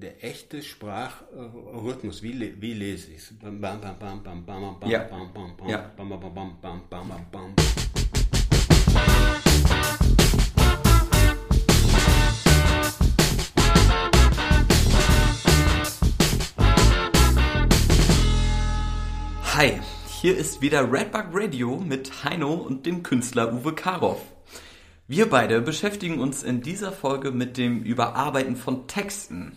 der echte Sprachrhythmus, wie, wie lese ich es? Ja. Ja. Hi, hier ist wieder Redbug Radio mit Heino und dem Künstler Uwe Karow. Wir beide beschäftigen uns in dieser Folge mit dem Überarbeiten von Texten.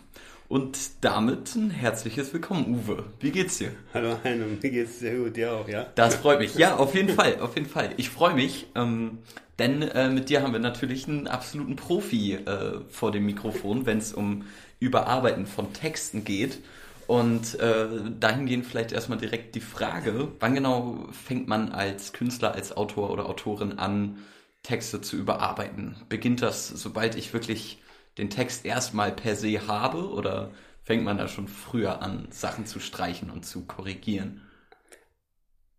Und damit ein herzliches Willkommen, Uwe. Wie geht's dir? Hallo Heino, mir geht's sehr gut, dir auch, ja? Das freut mich. Ja, auf jeden Fall, auf jeden Fall. Ich freue mich, ähm, denn äh, mit dir haben wir natürlich einen absoluten Profi äh, vor dem Mikrofon, wenn es um Überarbeiten von Texten geht. Und äh, dahingehend vielleicht erstmal direkt die Frage, wann genau fängt man als Künstler, als Autor oder Autorin an, Texte zu überarbeiten? Beginnt das, sobald ich wirklich den Text erstmal per se habe oder fängt man da schon früher an, Sachen zu streichen und zu korrigieren?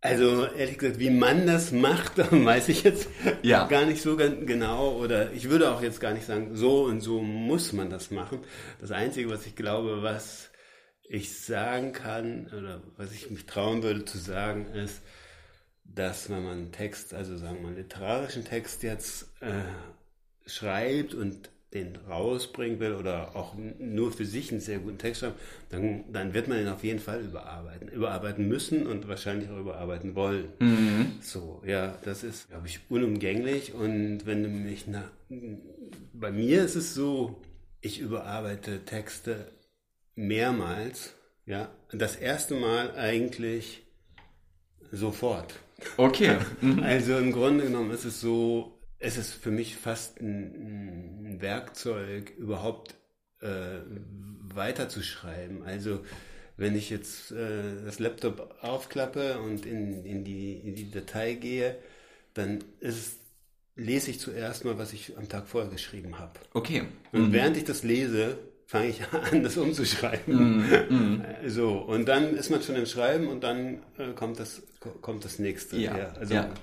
Also ehrlich gesagt, wie man das macht, weiß ich jetzt Ja. gar nicht so genau. Oder ich würde auch jetzt gar nicht sagen, so und so muss man das machen. Das Einzige, was ich glaube, was ich sagen kann oder was ich mich trauen würde zu sagen, ist, dass wenn man einen Text, also sagen wir mal einen literarischen Text jetzt äh, schreibt und den rausbringen will oder auch nur für sich einen sehr guten Text schreibt, dann, dann wird man ihn auf jeden Fall überarbeiten. Überarbeiten müssen und wahrscheinlich auch überarbeiten wollen. So, ja, das ist, glaube ich, unumgänglich. Und wenn du mich nach, bei mir ist es so, ich überarbeite Texte mehrmals, ja. Das erste Mal eigentlich sofort. Okay. Also im Grunde genommen ist es so, es ist für mich fast ein, ein Werkzeug, überhaupt äh, weiterzuschreiben. Also wenn ich jetzt äh, das Laptop aufklappe und in, in, die, in die Datei gehe, dann ist es, lese ich zuerst mal, was ich am Tag vorher geschrieben habe. Okay. Und während ich das lese, fange ich an, das umzuschreiben. So, und dann ist man schon im Schreiben und dann äh, kommt, das, kommt das nächste. Ja, also, ja.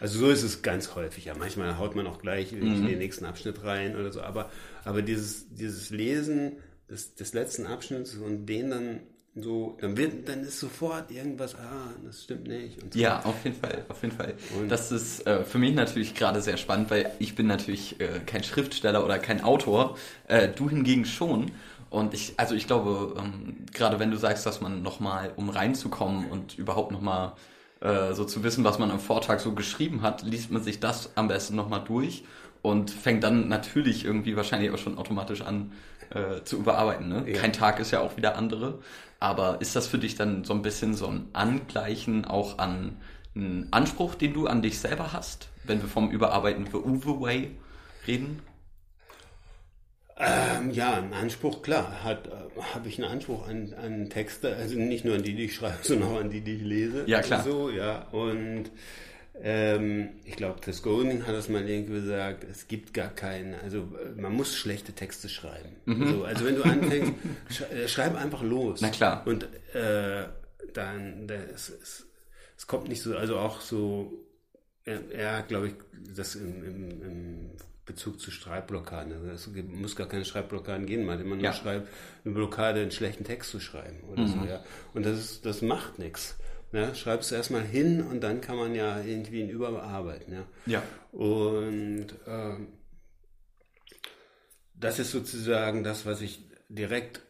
Also so ist es ganz häufig. Ja, manchmal haut man auch gleich irgendwie in den nächsten Abschnitt rein oder so. Aber, aber dieses, dieses Lesen des, des letzten Abschnitts und den dann so, dann wird, dann ist sofort irgendwas, ah, das stimmt nicht. So. Ja, auf jeden Fall, auf jeden Fall. Und- das ist äh, für mich natürlich gerade sehr spannend, weil ich bin natürlich äh, kein Schriftsteller oder kein Autor, äh, du hingegen schon. Und ich, also ich glaube, ähm, gerade wenn du sagst, dass man nochmal, um reinzukommen und überhaupt nochmal äh, so zu wissen, was man am Vortag so geschrieben hat, liest man sich das am besten nochmal durch und fängt dann natürlich irgendwie wahrscheinlich auch schon automatisch an äh, zu überarbeiten. Ne? Ja. Kein Tag ist ja auch wieder andere. Aber ist das für dich dann so ein bisschen so ein Angleichen auch an einen Anspruch, den du an dich selber hast, wenn wir vom Überarbeiten für Uwe Way reden? Ähm, ja, ein Anspruch, klar, hat, äh, habe ich einen Anspruch an, an Texte, also nicht nur an die, die ich schreibe, sondern auch an die, die ich lese. Ja, klar. So, ja, und ähm, ich glaube, Tess Golding hat das mal irgendwie gesagt, es gibt gar keinen, also äh, man muss schlechte Texte schreiben. So, also wenn du anfängst, sch äh, schreib einfach los. Na klar. Und äh, dann, das, es, es kommt nicht so, also auch so, ja, ja glaube ich, das im, im, im Bezug zu Schreibblockaden. Also es muss gar keine Schreibblockaden geben, man immer nur Ja. schreibt, eine Blockade, einen schlechten Text zu schreiben oder so, ja. Und das ist, das macht nichts. Ja, schreibst du erstmal hin und dann kann man ja irgendwie ihn überarbeiten, ja. Ja. Und ähm, das ist sozusagen das, was ich direkt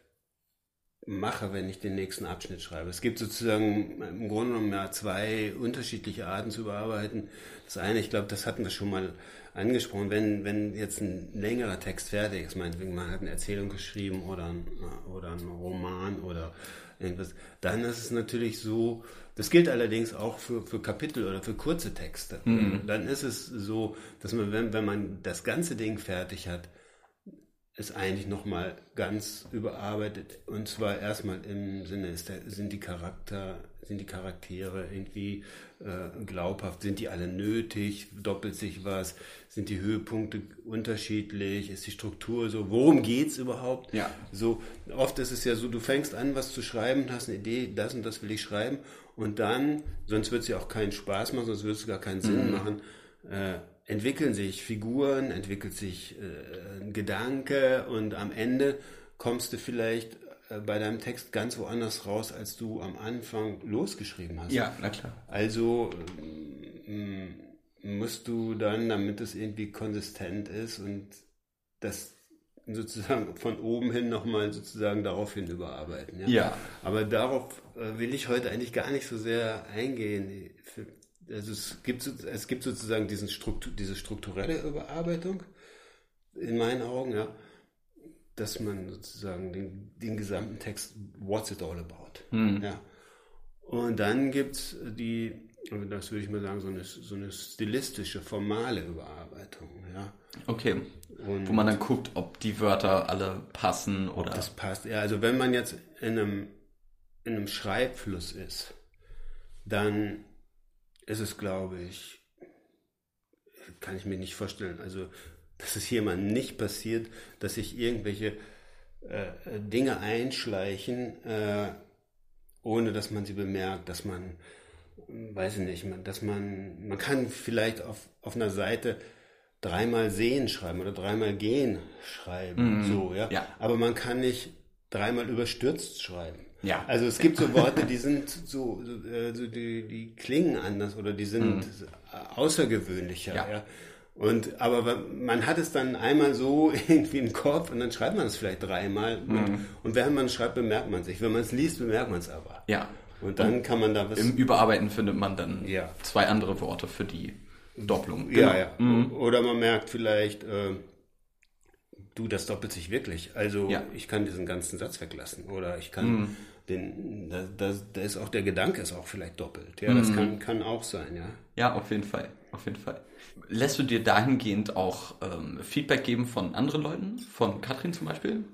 mache, wenn ich den nächsten Abschnitt schreibe. Es gibt sozusagen im Grunde genommen ja zwei unterschiedliche Arten zu bearbeiten. Das eine, ich glaube, das hatten wir schon mal angesprochen, wenn, wenn jetzt ein längerer Text fertig ist, meinetwegen man hat eine Erzählung geschrieben oder ein, oder ein Roman oder irgendwas, dann ist es natürlich so, das gilt allerdings auch für, für Kapitel oder für kurze Texte. Dann ist es so, dass man, wenn, wenn man das ganze Ding fertig hat, ist eigentlich nochmal ganz überarbeitet. Und zwar erstmal im Sinne, ist der, sind die Charakter, sind die Charaktere irgendwie äh, glaubhaft, sind die alle nötig, doppelt sich was, sind die Höhepunkte unterschiedlich, ist die Struktur so, worum geht's überhaupt? Ja. So, oft ist es ja so, du fängst an, was zu schreiben, hast eine Idee, das und das will ich schreiben, und dann, sonst wird es ja auch keinen Spaß machen, sonst wird es gar keinen Sinn machen, äh, entwickeln sich Figuren, entwickelt sich äh, ein Gedanke und am Ende kommst du vielleicht bei deinem Text ganz woanders raus, als du am Anfang losgeschrieben hast. Ja, na klar. Also ähm, musst du dann, damit es irgendwie konsistent ist und das sozusagen von oben hin nochmal sozusagen daraufhin überarbeiten. Ja? Ja. Aber darauf äh, will ich heute eigentlich gar nicht so sehr eingehen. Also es gibt, es gibt sozusagen diesen Struktur, diese strukturelle Überarbeitung in meinen Augen, ja, dass man sozusagen den, den gesamten Text, what's it all about? Ja. Und dann gibt es die, das würde ich mal sagen, so eine, so eine stilistische, formale Überarbeitung. Ja. Okay. Und Wo man dann guckt, ob die Wörter alle passen oder. das passt. Ja, also wenn man jetzt in einem, in einem Schreibfluss ist, dann ist es, glaube ich, kann ich mir nicht vorstellen, also dass es jemandem nicht passiert, dass sich irgendwelche äh, Dinge einschleichen, äh, ohne dass man sie bemerkt, dass man, äh, weiß ich nicht, man, dass man, man kann vielleicht auf, auf einer Seite dreimal sehen schreiben oder dreimal gehen schreiben, so, ja. ja. Aber man kann nicht dreimal überstürzt schreiben. Ja. Also es gibt so Worte, die sind so, so, äh, so die, die klingen anders oder die sind außergewöhnlicher, Ja. ja. Und, aber man hat es dann einmal so irgendwie im Kopf und dann schreibt man es vielleicht dreimal. Und, und während man schreibt, bemerkt man sich. Wenn man es liest, bemerkt man es aber. ja. Und dann kann man da was. Im Überarbeiten findet man dann Ja. zwei andere Worte für die Doppelung. Ja, ja. Oder man merkt vielleicht, äh, du, das doppelt sich wirklich. Also Ja. ich kann diesen ganzen Satz weglassen. Oder ich kann den, da, da, da ist auch der Gedanke ist auch vielleicht doppelt. Ja, das kann, kann auch sein, ja. Ja, auf jeden Fall. Auf jeden Fall. Lässt du dir dahingehend auch ähm, Feedback geben von anderen Leuten? Von Katrin zum Beispiel?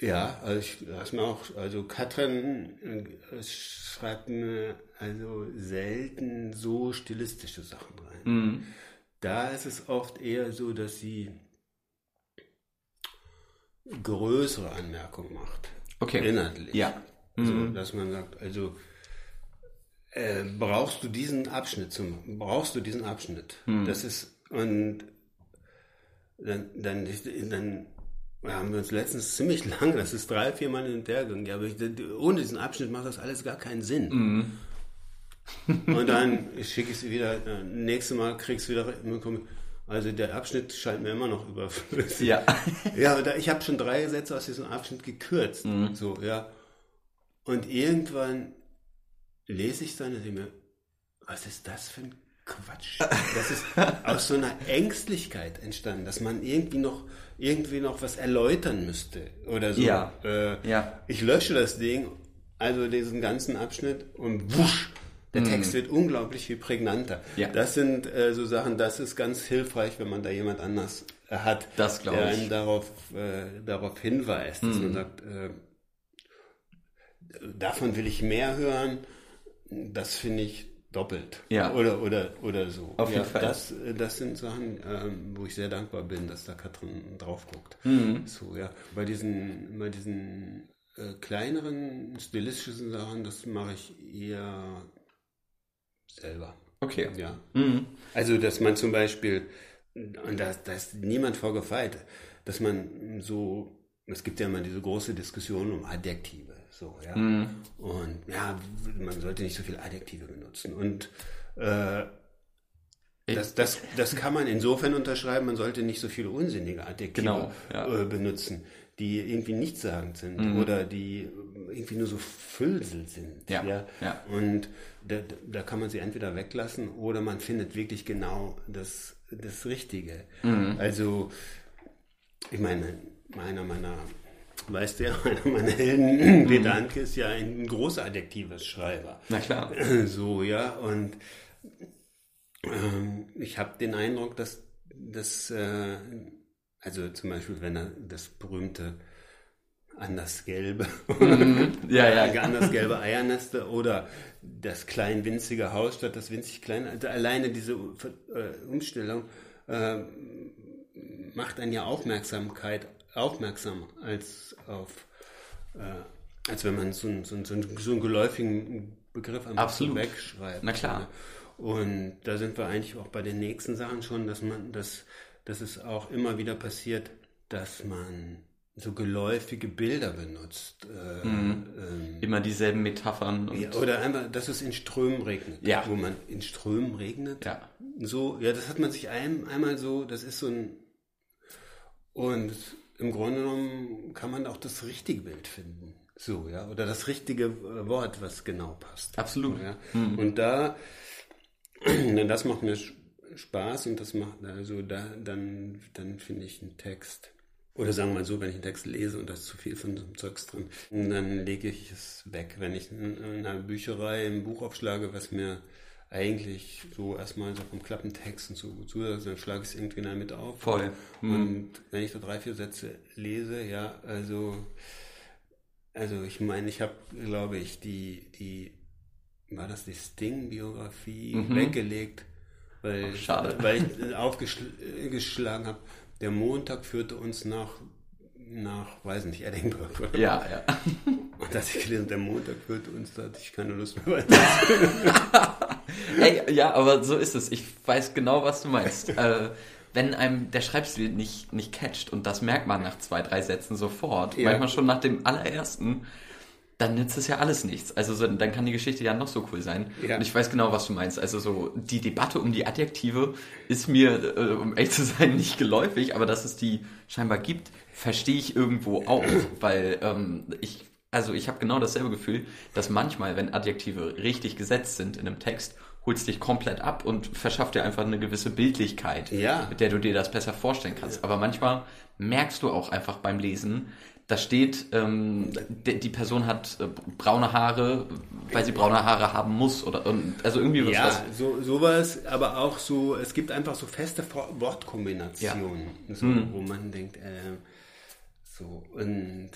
Ja, also ich lass mir auch, also Katrin äh, schreibt mir also selten so stilistische Sachen rein. Da ist es oft eher so, dass sie größere Anmerkungen macht. Okay. Inhaltlich. Ja. Also, dass man sagt, also äh, brauchst du diesen Abschnitt zum, brauchst du diesen Abschnitt? Das ist, und dann, dann, dann haben wir uns letztens ziemlich lange, das ist drei, vier Mal in der gegangen, ja, aber ich, ohne diesen Abschnitt macht das alles gar keinen Sinn. Und dann schicke ich sie wieder, äh, nächstes Mal kriegst du wieder, also der Abschnitt scheint mir immer noch überflüssig. Ja. Ja, da, ich habe schon drei Sätze aus diesem Abschnitt gekürzt. So, ja. Und irgendwann lese ich dann und denke mir, was ist das für ein Quatsch? Das ist aus so einer Ängstlichkeit entstanden, dass man irgendwie noch irgendwie noch was erläutern müsste oder so. Ja. Äh, Ja. Ich lösche das Ding, also diesen ganzen Abschnitt und wusch, der Text wird unglaublich viel prägnanter. Mhm. Ja. Das sind äh, so Sachen, das ist ganz hilfreich, wenn man da jemand anders äh, hat, Das der ich. Mhm. einen darauf, äh, darauf hinweist, dass man sagt, äh, davon will ich mehr hören, das finde ich doppelt. Ja. Oder, oder, oder so. Auf jeden ja, Fall. Das, äh, das sind Sachen, ähm, wo ich sehr dankbar bin, dass da Katrin drauf guckt. Mhm. So, ja. Bei diesen, bei diesen äh, kleineren stilistischen Sachen, das mache ich eher selber. Okay. Ja. Mhm. Also, dass man zum Beispiel, und da, da ist niemand vorgefeit, dass man so, es gibt ja immer diese große Diskussion um Adjektive, so, ja. Und ja, man sollte nicht so viele Adjektive benutzen. Und äh, das, das, das kann man insofern unterschreiben, man sollte nicht so viele unsinnige Adjektive Genau, ja. äh, benutzen, die irgendwie nichtssagend sind oder die irgendwie nur so Füllsel sind. Ja, ja. Und da, da kann man sie entweder weglassen oder man findet wirklich genau das, das Richtige. Mhm. Also, ich meine, einer meiner, weißt du meiner Helden, Vedanke, ist ja ein großer adjektives Schreiber. Na klar. So, ja, und ähm, ich habe den Eindruck, dass das, äh, also zum Beispiel, wenn er das berühmte Andersgelbe Ja, ja. Andersgelbe Eiernester oder das klein winzige Haus statt das winzig kleine, also alleine diese äh, Umstellung äh, macht einen ja Aufmerksamkeit aufmerksam als auf äh, als wenn man so, einen- so, so, einen- so einen geläufigen Begriff einfach so Absolut. wegschreibt. Na klar. Und da sind wir eigentlich auch bei den nächsten Sachen schon, dass man, dass, dass es auch immer wieder passiert, dass man so geläufige Bilder benutzt. Äh, mhm. ähm, Immer dieselben Metaphern. Ja, oder einfach, dass es in Strömen regnet. Ja. Wo man in Strömen regnet. Ja. So, ja, das hat man sich ein, einmal so, das ist so ein. Und im Grunde genommen kann man auch das richtige Bild finden. So, ja, oder das richtige äh, Wort, was genau passt. Absolut. Ja. Mhm. Und da, das macht mir Spaß und das macht, also da, dann, dann finde ich einen Text. Oder sagen wir mal so, wenn ich einen Text lese und da ist zu viel von so einem Zeugs drin, dann lege ich es weg. Wenn ich in einer Bücherei ein Buch aufschlage, was mir eigentlich so erstmal so vom Klappentext und so gut zu, dann schlage ich es irgendwie mit auf. Voll. Mhm. Und wenn ich so drei, vier Sätze lese, ja, also also ich meine, ich habe, glaube ich, die, die, war das die Sting-Biografie mhm. weggelegt, weil, Ach, weil ich aufgeschlagen habe, der Montag führte uns nach, nach, weiß nicht, Edinburgh. Oder? Ja, ja. Und als ich gelesen der Montag führte uns, da hatte ich keine Lust mehr weiter. Ey, ja, aber so ist es. Ich weiß genau, was du meinst. äh, wenn einem der Schreibstil nicht, nicht catcht, und das merkt man nach zwei, drei Sätzen sofort, ja. manchmal schon nach dem allerersten, dann nützt es ja alles nichts. Also so, dann kann die Geschichte ja noch so cool sein. Ja. Und ich weiß genau, was du meinst. Also so die Debatte um die Adjektive ist mir, äh, um echt zu sein, nicht geläufig, aber dass es die scheinbar gibt, verstehe ich irgendwo auch, weil ähm, ich also ich habe genau dasselbe Gefühl, dass manchmal, wenn Adjektive richtig gesetzt sind in einem Text holst dich komplett ab und verschafft dir einfach eine gewisse Bildlichkeit, ja. mit der du dir das besser vorstellen kannst. Ja. Aber manchmal merkst du auch einfach beim Lesen, da steht, ähm, die Person hat äh, braune Haare, weil sie braune Haare haben muss oder also irgendwie was. Ja, was. so sowas, aber auch so, es gibt einfach so feste Wortkombinationen, ja. so, mhm. wo man denkt, äh, so und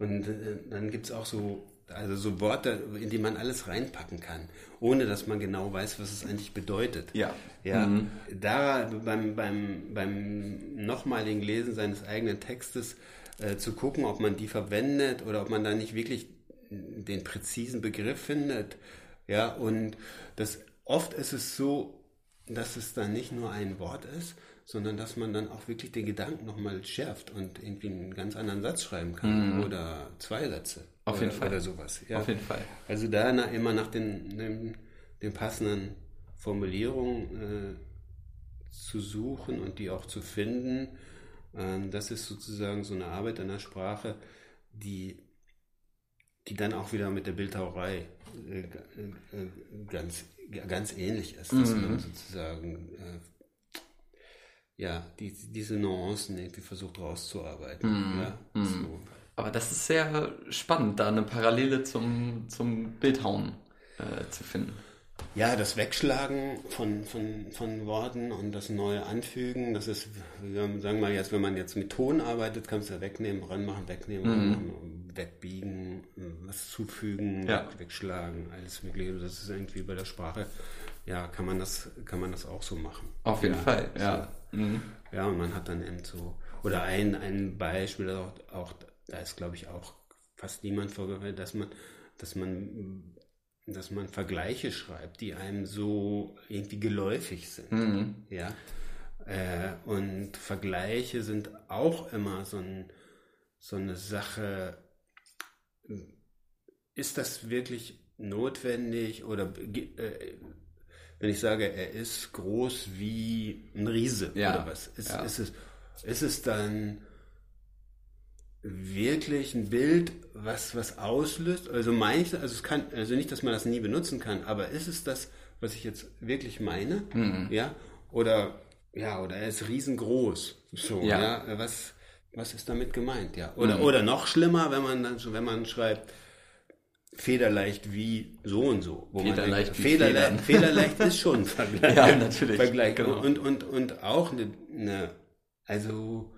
und äh, dann gibt es auch so also so Worte, in die man alles reinpacken kann, ohne dass man genau weiß, was es eigentlich bedeutet. Ja. Ja. Mhm. Da beim, beim, beim nochmaligen Lesen seines eigenen Textes äh, zu gucken, ob man die verwendet oder ob man da nicht wirklich den präzisen Begriff findet. Ja, und das oft ist es so, dass es dann nicht nur ein Wort ist, sondern dass man dann auch wirklich den Gedanken nochmal schärft und irgendwie einen ganz anderen Satz schreiben kann mhm. oder zwei Sätze. Auf oder, jeden Fall. Oder sowas. Ja. Auf jeden Fall. Also da na, immer nach den, den, den passenden Formulierungen äh, zu suchen und die auch zu finden. Ähm, das ist sozusagen so eine Arbeit an der Sprache, die, die dann auch wieder mit der Bildhauerei äh, äh, ganz, ganz ähnlich ist, dass mhm. man sozusagen äh, ja, die, diese Nuancen irgendwie versucht rauszuarbeiten. Mm, ja, mm. So. Aber das ist sehr spannend, da eine Parallele zum, zum Bildhauen äh, zu finden. Ja, das Wegschlagen von, von, von Worten und das neue Anfügen, das ist, sagen wir mal jetzt, wenn man jetzt mit Ton arbeitet, kannst du ja wegnehmen, ranmachen, wegnehmen, ranmachen, wegbiegen, was zufügen, ja. wegschlagen, alles mögliche. Das ist irgendwie bei der Sprache, ja, kann man das, kann man das auch so machen. Auf jeden ja, Fall, ja. So. Mhm. Ja, und man hat dann eben so, oder ein, ein Beispiel, auch, auch da ist glaube ich auch fast niemand vorgefallen, dass man, dass man, dass man Vergleiche schreibt, die einem so irgendwie geläufig sind. Mhm. Ja. Äh, und Vergleiche sind auch immer so, ein, so eine Sache, ist das wirklich notwendig oder äh, wenn ich sage, er ist groß wie ein Riese ja. oder was, ist, ja. ist, es, ist es dann wirklich ein Bild, was was auslöst? Also meine ich, also es kann, also nicht, dass man das nie benutzen kann, aber ist es das, was ich jetzt wirklich meine? Mhm. Ja? Oder ja, oder er ist riesengroß. So, ja. ja? Was, was ist damit gemeint? Ja. Oder, mhm. oder noch schlimmer, wenn man dann wenn man schreibt, federleicht wie so und so. Federleicht denkt, federleicht, federleicht ist schon ein Vergleich. ja, natürlich. Vergleich. Genau. Und, und, und auch eine, eine also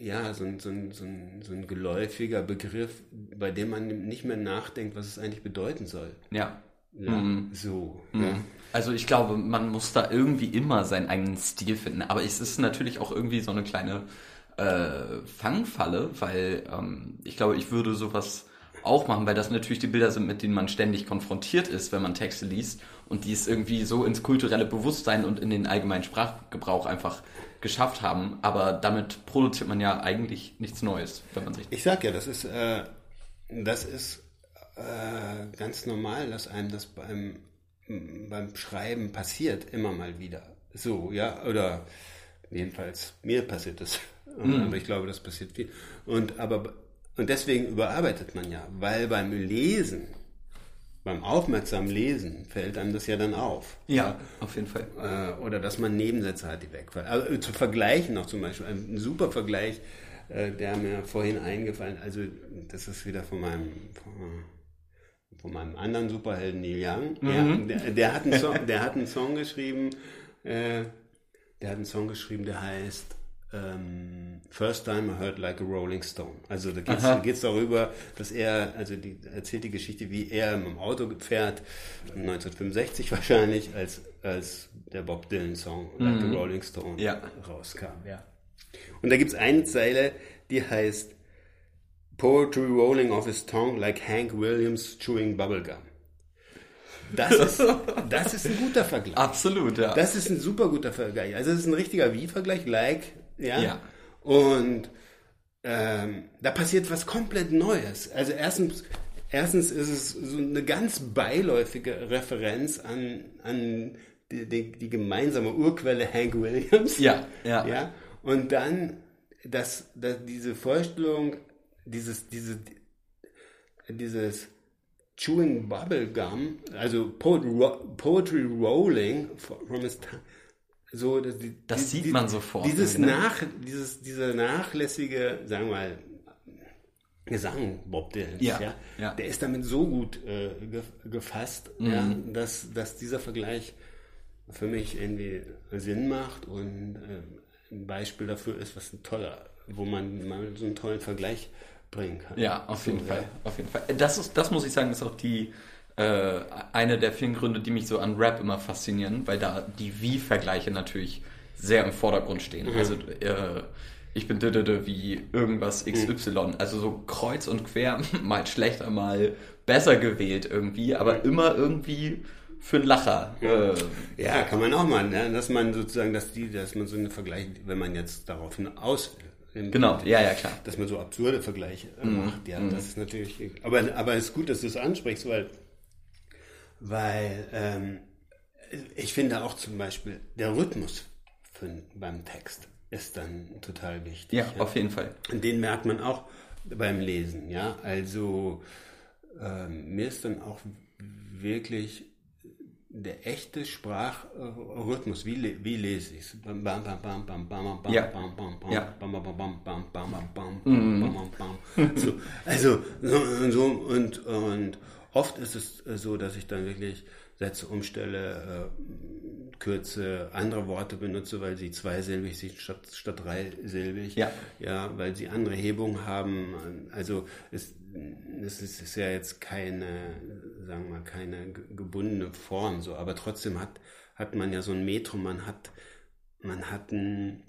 ja, so ein, so, ein, so, ein, so ein geläufiger Begriff, bei dem man nicht mehr nachdenkt, was es eigentlich bedeuten soll. Ja. ja mhm. So. Mhm. Ja. Also ich glaube, man muss da irgendwie immer seinen eigenen Stil finden. Aber es ist natürlich auch irgendwie so eine kleine äh, Fangfalle, weil ähm, ich glaube, ich würde sowas auch machen, weil das natürlich die Bilder sind, mit denen man ständig konfrontiert ist, wenn man Texte liest und die es irgendwie so ins kulturelle Bewusstsein und in den allgemeinen Sprachgebrauch einfach geschafft haben. Aber damit produziert man ja eigentlich nichts Neues, wenn man sich. Ich sag ja, das ist, äh, das ist äh, ganz normal, dass einem das beim, beim Schreiben passiert, immer mal wieder. So, ja, oder jedenfalls mir passiert das. Mhm. Aber ich glaube, das passiert viel. Und aber und deswegen überarbeitet man ja, weil beim Lesen, beim aufmerksamen Lesen fällt einem das ja dann auf. Ja, auf jeden Fall. Äh, oder dass man Nebensätze hat, die wegfallen. Also zu vergleichen noch zum Beispiel, ein super Vergleich, äh, der mir vorhin eingefallen, also das ist wieder von meinem, von, meinem anderen Superhelden Neil Young. Mhm. Der, der, hat einen Song, der hat einen Song geschrieben, äh, der hat einen Song geschrieben, der heißt ähm, First Time I Heard Like a Rolling Stone. Also da geht es darüber, dass er, also die erzählt die Geschichte, wie er im Auto fährt, 1965 wahrscheinlich, als, als der Bob Dylan Song Like mhm. a Rolling Stone ja. rauskam. Ja. Und da gibt es eine Zeile, die heißt Poetry rolling off his tongue like Hank Williams chewing bubblegum. Das ist, das ist ein guter Vergleich. Absolut, ja. Das ist ein super guter Vergleich. Also es ist ein richtiger Wie-Vergleich, like ja. ja. Und ähm, da passiert was komplett Neues. Also erstens, erstens ist es so eine ganz beiläufige Referenz an, an die, die, die gemeinsame Urquelle Hank Williams. Ja, ja. ja? Und dann dass, dass diese Vorstellung, dieses, diese, dieses Chewing Bubblegum, also Poetry Rolling from his tongue, so, die, das die, sieht die, man sofort. Dieses ne? nach, dieses, dieser nachlässige, sagen wir mal, Gesang Bob Dylan, ja, ja, ja, der ist damit so gut äh, gefasst, mhm. ja, dass, dass dieser Vergleich für mich irgendwie Sinn macht und äh, ein Beispiel dafür ist, was ein toller, wo man mal so einen tollen Vergleich bringen kann. Ja, auf jeden so, Fall, auf jeden Fall. Das ist, das muss ich sagen, ist auch die äh, eine der vielen Gründe, die mich so an Rap immer faszinieren, weil da die Wie-Vergleiche natürlich sehr im Vordergrund stehen. Mhm. Also äh, ich bin dödödö wie irgendwas XY. Mhm. Also so kreuz und quer, mal schlechter, mal besser gewählt irgendwie, aber mhm. immer irgendwie für einen Lacher. Ja, äh, ja kann man auch mal, ne? dass man sozusagen, dass die, dass man so eine Vergleich, wenn man jetzt darauf hinaus Genau, ja, ja, klar. Dass man so absurde Vergleiche mhm. macht, ja, mhm. das ist natürlich, aber, aber es ist gut, dass du es ansprichst, weil weil ähm, ich finde auch zum Beispiel der Rhythmus für, beim Text ist dann total wichtig. Ja, ja, auf jeden Fall. Und Den merkt man auch beim Lesen, ja. Also ähm, mir ist dann auch wirklich der echte Sprachrhythmus, wie, wie lese ich es? Also, so, und, und Oft ist es äh, so, dass ich dann wirklich Sätze umstelle, äh, kürze, andere Worte benutze, weil sie zweisilbig sind statt, statt dreisilbig. Ja. ja, weil sie andere Hebung haben. Also es, es ist ja jetzt keine, sagen wir mal, keine gebundene Form so, aber trotzdem hat, hat man ja so ein Metrum, man hat, man hat ein,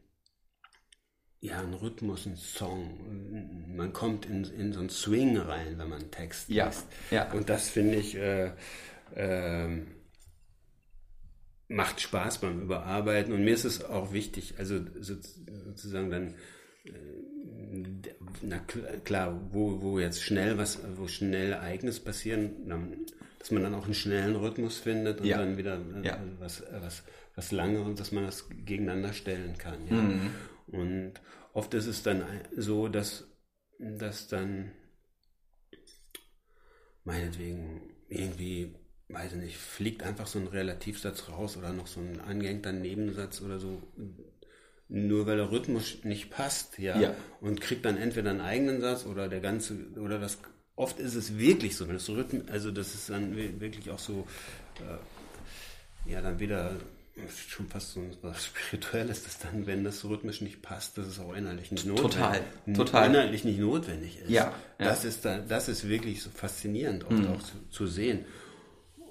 ja, ein Rhythmus, ein Song. Man kommt in, in so einen Swing rein, wenn man Text ja, liest. Ja. Und das finde ich äh, äh, macht Spaß beim Überarbeiten. Und mir ist es auch wichtig, also sozusagen dann, äh, na klar, wo, wo jetzt schnell was, wo schnell Ereignis passieren, dann, dass man dann auch einen schnellen Rhythmus findet und ja. dann wieder äh, was, was, was lange und dass man das gegeneinander stellen kann. Ja. Mhm. Und oft ist es dann so, dass, dass dann meinetwegen irgendwie, weiß ich nicht, fliegt einfach so ein Relativsatz raus oder noch so ein angehängter Nebensatz oder so, nur weil der Rhythmus nicht passt, ja, ja. und kriegt dann entweder einen eigenen Satz oder der ganze, oder das, oft ist es wirklich so, wenn das Rhythm, also das ist dann wirklich auch so, äh, ja, dann wieder schon fast so was Spirituelles, dass dann, wenn das rhythmisch nicht passt, dass es auch innerlich nicht notwendig total, total. innerlich nicht notwendig ist. Ja, ja. Das ist da, das ist wirklich so faszinierend, oft mhm. auch zu, zu, sehen.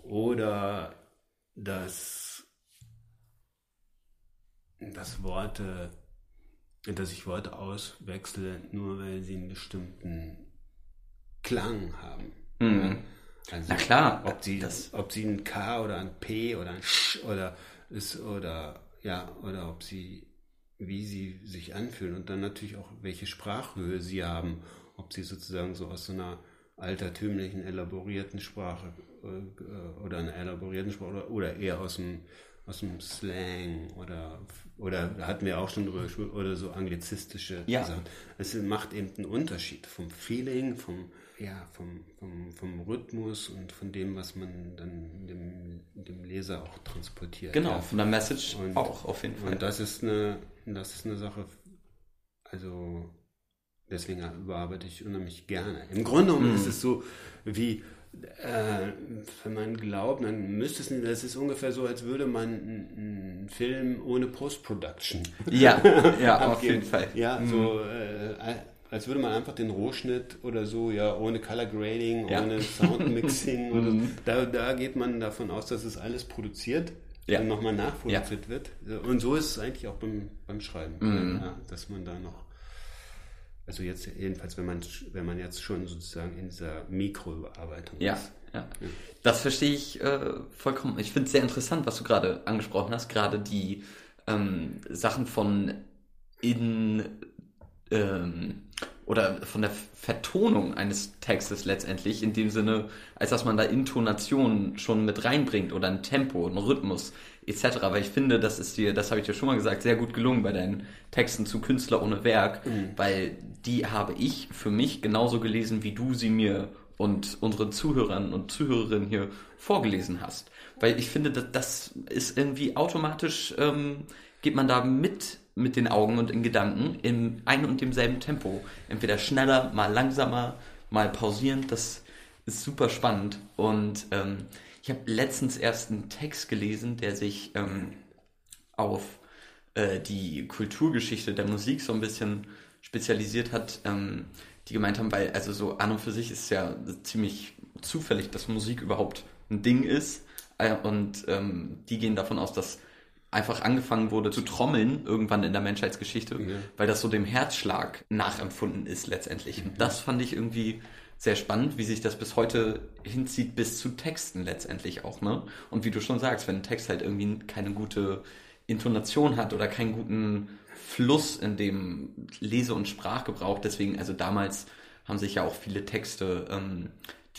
Oder dass, dass Worte, dass ich Worte auswechsle, nur weil sie einen bestimmten Klang haben. Mhm. Also, Na klar. Ob sie, das, ob sie ein K oder ein P oder ein Sch oder ist oder ja, oder ob sie, wie sie sich anfühlen und dann natürlich auch, welche Sprachhöhe sie haben, ob sie sozusagen so aus so einer altertümlichen, elaborierten Sprache äh, oder einer elaborierten Sprache oder, oder eher aus dem, aus dem Slang oder, oder hatten wir auch schon drüber gesprochen, oder so anglizistische ja. Sachen. Es macht eben einen Unterschied vom Feeling, vom, ja, vom, vom, vom Rhythmus und von dem, was man dann dem, dem Leser auch transportiert. Genau, ja. von der Message und, auch auf jeden Fall. Und das ist eine, das ist eine Sache, also deswegen überarbeite ich unheimlich gerne. Im Grunde genommen mm. ist es so wie äh, wenn man glaubt, dann müsste es nicht, das ist ungefähr so, als würde man einen Film ohne Post-Production. Ja, ja, auf jeden Fall. Ja, mhm. so äh, als würde man einfach den Rohschnitt oder so, ja, ohne Color Grading, ja. ohne Soundmixing oder mhm. da, da geht man davon aus, dass es alles produziert ja. und nochmal nachproduziert ja. wird. Und so ist es eigentlich auch beim, beim Schreiben, mhm. ja, dass man da noch, also jetzt jedenfalls, wenn man, wenn man jetzt schon sozusagen in dieser Mikroüberarbeitung ja. ist. Ja. Das verstehe ich äh, vollkommen. Ich finde es sehr interessant, was du gerade angesprochen hast, gerade die ähm, Sachen von in ähm, oder von der Vertonung eines Textes letztendlich, in dem Sinne, als dass man da Intonationen schon mit reinbringt oder ein Tempo, ein Rhythmus etc. Weil ich finde, das ist dir, das habe ich dir schon mal gesagt, sehr gut gelungen bei deinen Texten zu Künstler ohne Werk, mhm. weil die habe ich für mich genauso gelesen, wie du sie mir und unseren Zuhörern und Zuhörerinnen hier vorgelesen hast. Weil ich finde, das, das ist irgendwie automatisch, ähm, geht man da mit mit den Augen und in Gedanken im ein und demselben Tempo. Entweder schneller, mal langsamer, mal pausierend. Das ist super spannend. Und ähm, ich habe letztens erst einen Text gelesen, der sich ähm, auf äh, die Kulturgeschichte der Musik so ein bisschen spezialisiert hat, ähm, die gemeint haben, weil also so an und für sich ist ja ziemlich zufällig, dass Musik überhaupt ein Ding ist. Äh, und ähm, die gehen davon aus, dass einfach angefangen wurde zu trommeln irgendwann in der Menschheitsgeschichte, ja. weil das so dem Herzschlag nachempfunden ist letztendlich. Und das fand ich irgendwie sehr spannend, wie sich das bis heute hinzieht, bis zu Texten letztendlich auch, ne? Und wie du schon sagst, wenn ein Text halt irgendwie keine gute Intonation hat oder keinen guten Fluss in dem Lese- und Sprachgebrauch, deswegen, also damals haben sich ja auch viele Texte ähm,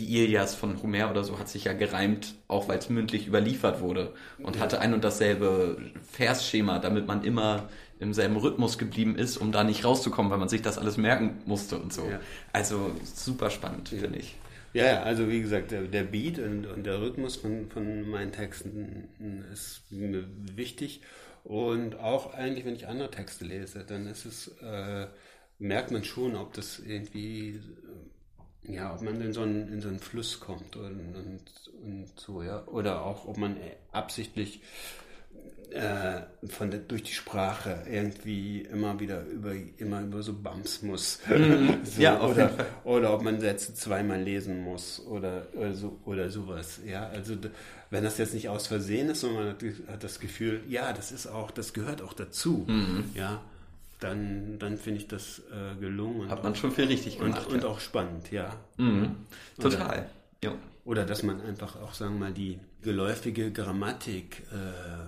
die Ilias von Homer oder so hat sich ja gereimt, auch weil es mündlich überliefert wurde und ja. hatte ein und dasselbe Versschema, damit man immer im selben Rhythmus geblieben ist, um da nicht rauszukommen, weil man sich das alles merken musste und so. Ja. Also super spannend, ja. finde ich. Ja, also wie gesagt, der, der Beat und, und, der Rhythmus von, von meinen Texten ist mir wichtig. Und auch eigentlich, wenn ich andere Texte lese, dann ist es, äh, merkt man schon, ob das irgendwie ja, ob man in so einen, in so einen Fluss kommt und, und, und so, ja. Oder auch, ob man absichtlich äh, von der, durch die Sprache irgendwie immer wieder über immer über so Bumps muss. Mhm. so, ja, auf oder, jeden Fall. oder ob man Sätze zweimal lesen muss oder, oder so oder sowas. Ja, also wenn das jetzt nicht aus Versehen ist, sondern man hat das Gefühl, ja, das ist auch, das gehört auch dazu. Mhm. Ja dann, dann finde ich das äh, gelungen. Hat man auch, schon viel richtig gemacht. Und, ja. und auch spannend, ja. Mhm. Total. Oder, ja. oder dass man einfach auch, sagen wir mal, die geläufige Grammatik äh,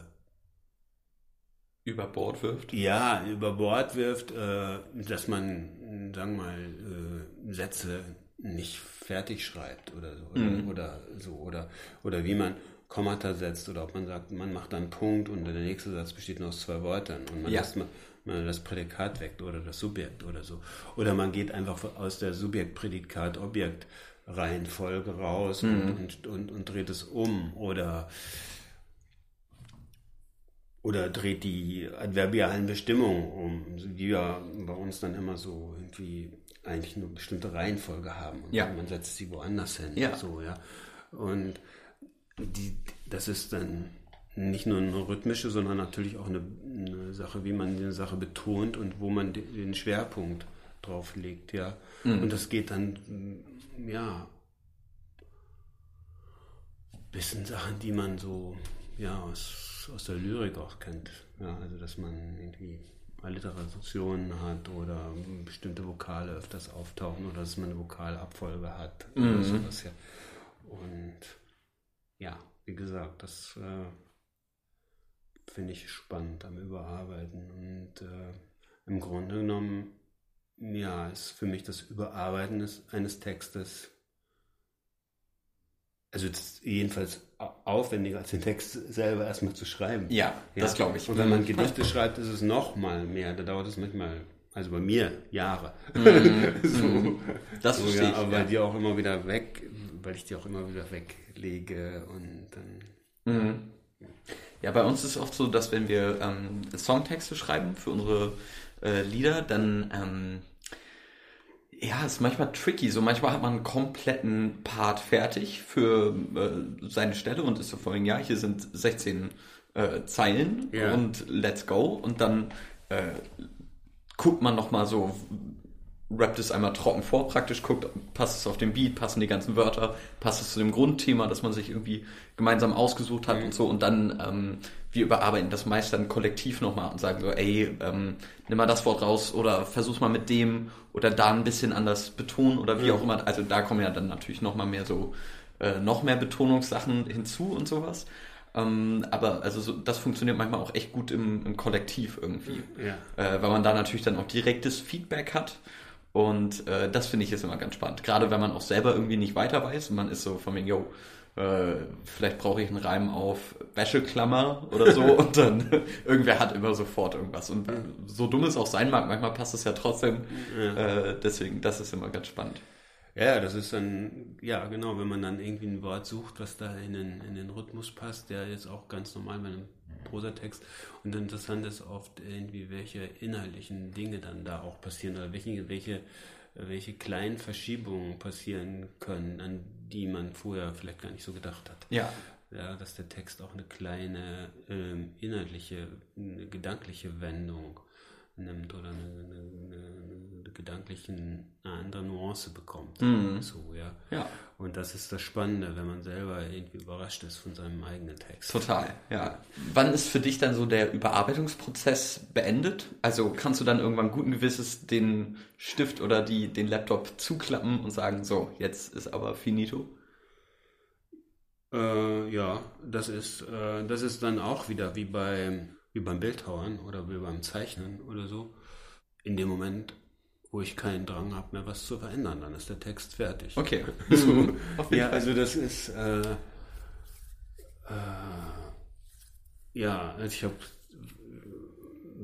über Bord wirft? Ja, über Bord wirft, äh, dass man, sagen wir mal, äh, Sätze nicht fertig schreibt oder so. Oder, mhm. oder so. Oder, oder wie man Kommata setzt oder ob man sagt, man macht einen Punkt und der nächste Satz besteht nur aus zwei Wörtern und man ja. lässt mal man das Prädikat weckt oder das Subjekt oder so. Oder man geht einfach aus der Subjekt-Prädikat-Objekt-Reihenfolge raus mhm. und, und, und, und, dreht es um oder, oder dreht die adverbialen Bestimmungen um, die ja bei uns dann immer so irgendwie eigentlich eine bestimmte Reihenfolge haben und ja. man setzt sie woanders hin. Ja. So, ja. Und die, das ist dann nicht nur eine rhythmische, sondern natürlich auch eine, eine, Sache, wie man eine Sache betont und wo man den Schwerpunkt drauf legt, ja. Mhm. Und das geht dann, ja, bis in Sachen, die man so, ja, aus, aus der Lyrik auch kennt. Ja, also dass man irgendwie Alliterationen hat oder bestimmte Vokale öfters auftauchen oder dass man eine Vokalabfolge hat mhm. oder sowas, ja. Und ja, wie gesagt, das äh, finde ich spannend am Überarbeiten und äh, im Grunde genommen, ja, ist für mich das Überarbeiten des, eines Textes also jedenfalls aufwendiger als den Text selber erstmal zu schreiben. Ja, ja. das glaube ich. Und wenn man Gedichte schreibt, ist es noch mal mehr. Da dauert es manchmal, also bei mir, Jahre. Mm, so. Mm. Das so, verstehe ja, Aber ja. die auch immer wieder weg, weil ich die auch immer wieder weglege und dann... Mhm. Ja, bei uns ist es oft so, dass wenn wir ähm, Songtexte schreiben für unsere äh, Lieder, dann... Ähm, ja, ist manchmal tricky. So manchmal hat man einen kompletten Part fertig für äh, seine Stelle und ist so vorhin, ja, hier sind 16 äh, Zeilen ja. und let's go. Und dann äh, guckt man nochmal so, rappt es einmal trocken vor, praktisch guckt, passt es auf den Beat, passen die ganzen Wörter, passt es zu dem Grundthema, das man sich irgendwie gemeinsam ausgesucht hat mhm. und so. Und dann, ähm, wir überarbeiten das meist dann kollektiv nochmal und sagen so, ey, ähm, nimm mal das Wort raus oder versuch mal mit dem oder da ein bisschen anders betonen oder wie mhm. auch immer. Also da kommen ja dann natürlich nochmal mehr so, äh, noch mehr Betonungssachen hinzu und sowas. Ähm, aber also so, das funktioniert manchmal auch echt gut im, im Kollektiv irgendwie. Ja. Äh, weil man da natürlich dann auch direktes Feedback hat. Und äh, das finde ich jetzt immer ganz spannend. Gerade wenn man auch selber irgendwie nicht weiter weiß und man ist so von mir, yo, äh, vielleicht brauche ich einen Reim auf Wäscheklammer oder so und dann irgendwer hat immer sofort irgendwas. Und so dumm es auch sein mag, manchmal passt es ja trotzdem. Ja. Äh, deswegen, das ist immer ganz spannend. Ja, das ist dann, ja genau, wenn man dann irgendwie ein Wort sucht, was da in den, in den Rhythmus passt, der jetzt auch ganz normal bei einem Prosatext. Und interessant ist oft irgendwie, welche inhaltlichen Dinge dann da auch passieren oder welche, welche, welche kleinen Verschiebungen passieren können, an die man vorher vielleicht gar nicht so gedacht hat. Ja. Ja, dass der Text auch eine kleine ähm, inhaltliche, eine gedankliche Wendung nimmt oder eine, eine, eine gedanklichen eine andere Nuance bekommt. Mhm. So, ja. ja. Und das ist das Spannende, wenn man selber irgendwie überrascht ist von seinem eigenen Text. Total, ja. Wann ist für dich dann so der Überarbeitungsprozess beendet? Also kannst du dann irgendwann guten Gewisses den Stift oder die, den Laptop zuklappen und sagen, so, jetzt ist aber finito? Äh, ja, das ist, äh, das ist dann auch wieder wie bei wie beim Bildhauern oder wie beim Zeichnen oder so. In dem Moment, wo ich keinen Drang habe, mehr was zu verändern, dann ist der Text fertig. Okay. So, ja, also das ist äh, äh, ja, also ich habe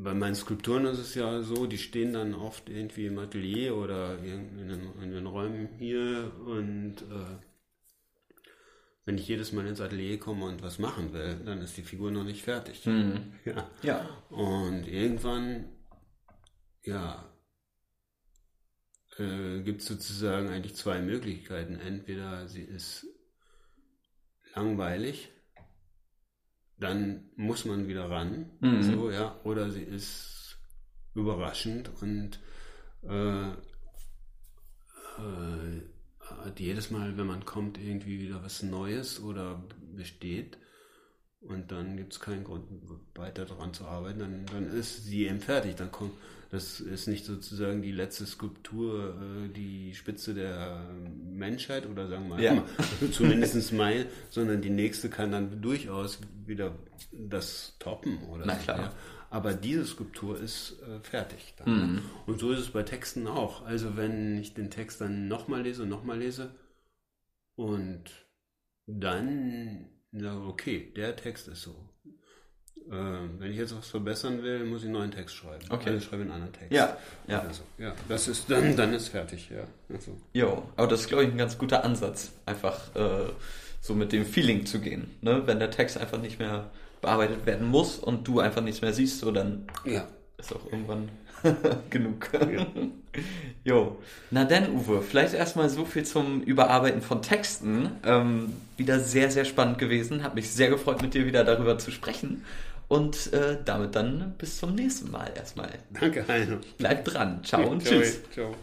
bei meinen Skulpturen ist es ja so, die stehen dann oft irgendwie im Atelier oder in, den, in den Räumen hier und äh, wenn ich jedes Mal ins Atelier komme und was machen will, dann ist die Figur noch nicht fertig. Mhm. Ja. ja. Und irgendwann, ja, äh, gibt es sozusagen eigentlich zwei Möglichkeiten. Entweder sie ist langweilig, dann muss man wieder ran, mhm. so, ja, oder sie ist überraschend und äh, äh, hat jedes Mal, wenn man kommt, irgendwie wieder was Neues oder besteht. Und dann gibt es keinen Grund, weiter daran zu arbeiten. Dann, dann ist sie eben fertig. Dann kommt, das ist nicht sozusagen die letzte Skulptur, äh, die Spitze der Menschheit oder sagen wir mal, ja. zumindest mein, sondern die nächste kann dann durchaus wieder das toppen oder Na klar. Ja. Aber diese Skulptur ist äh, fertig. Dann, ne? mhm. Und so ist es bei Texten auch. Also wenn ich den Text dann nochmal lese und nochmal lese und dann sage, okay, der Text ist so. Äh, wenn ich jetzt was verbessern will, muss ich einen neuen Text schreiben. Okay. Also ich schreibe einen anderen Text. Ja, ja. Also, ja, das ist dann, dann ist fertig, ja. Also. Jo, aber das ist, glaube ich, ein ganz guter Ansatz, einfach äh, so mit dem Feeling zu gehen. Ne? Wenn der Text einfach nicht mehr bearbeitet werden muss und du einfach nichts mehr siehst, so dann ja. ist auch irgendwann genug. Ja. jo. Na denn, Uwe, vielleicht erstmal so viel zum Überarbeiten von Texten. Ähm, wieder sehr, sehr spannend gewesen. Hat mich sehr gefreut, mit dir wieder darüber zu sprechen. Und äh, damit dann bis zum nächsten Mal erstmal. Danke, Heino. Bleib dran. Ciao und tschüss. Ciao.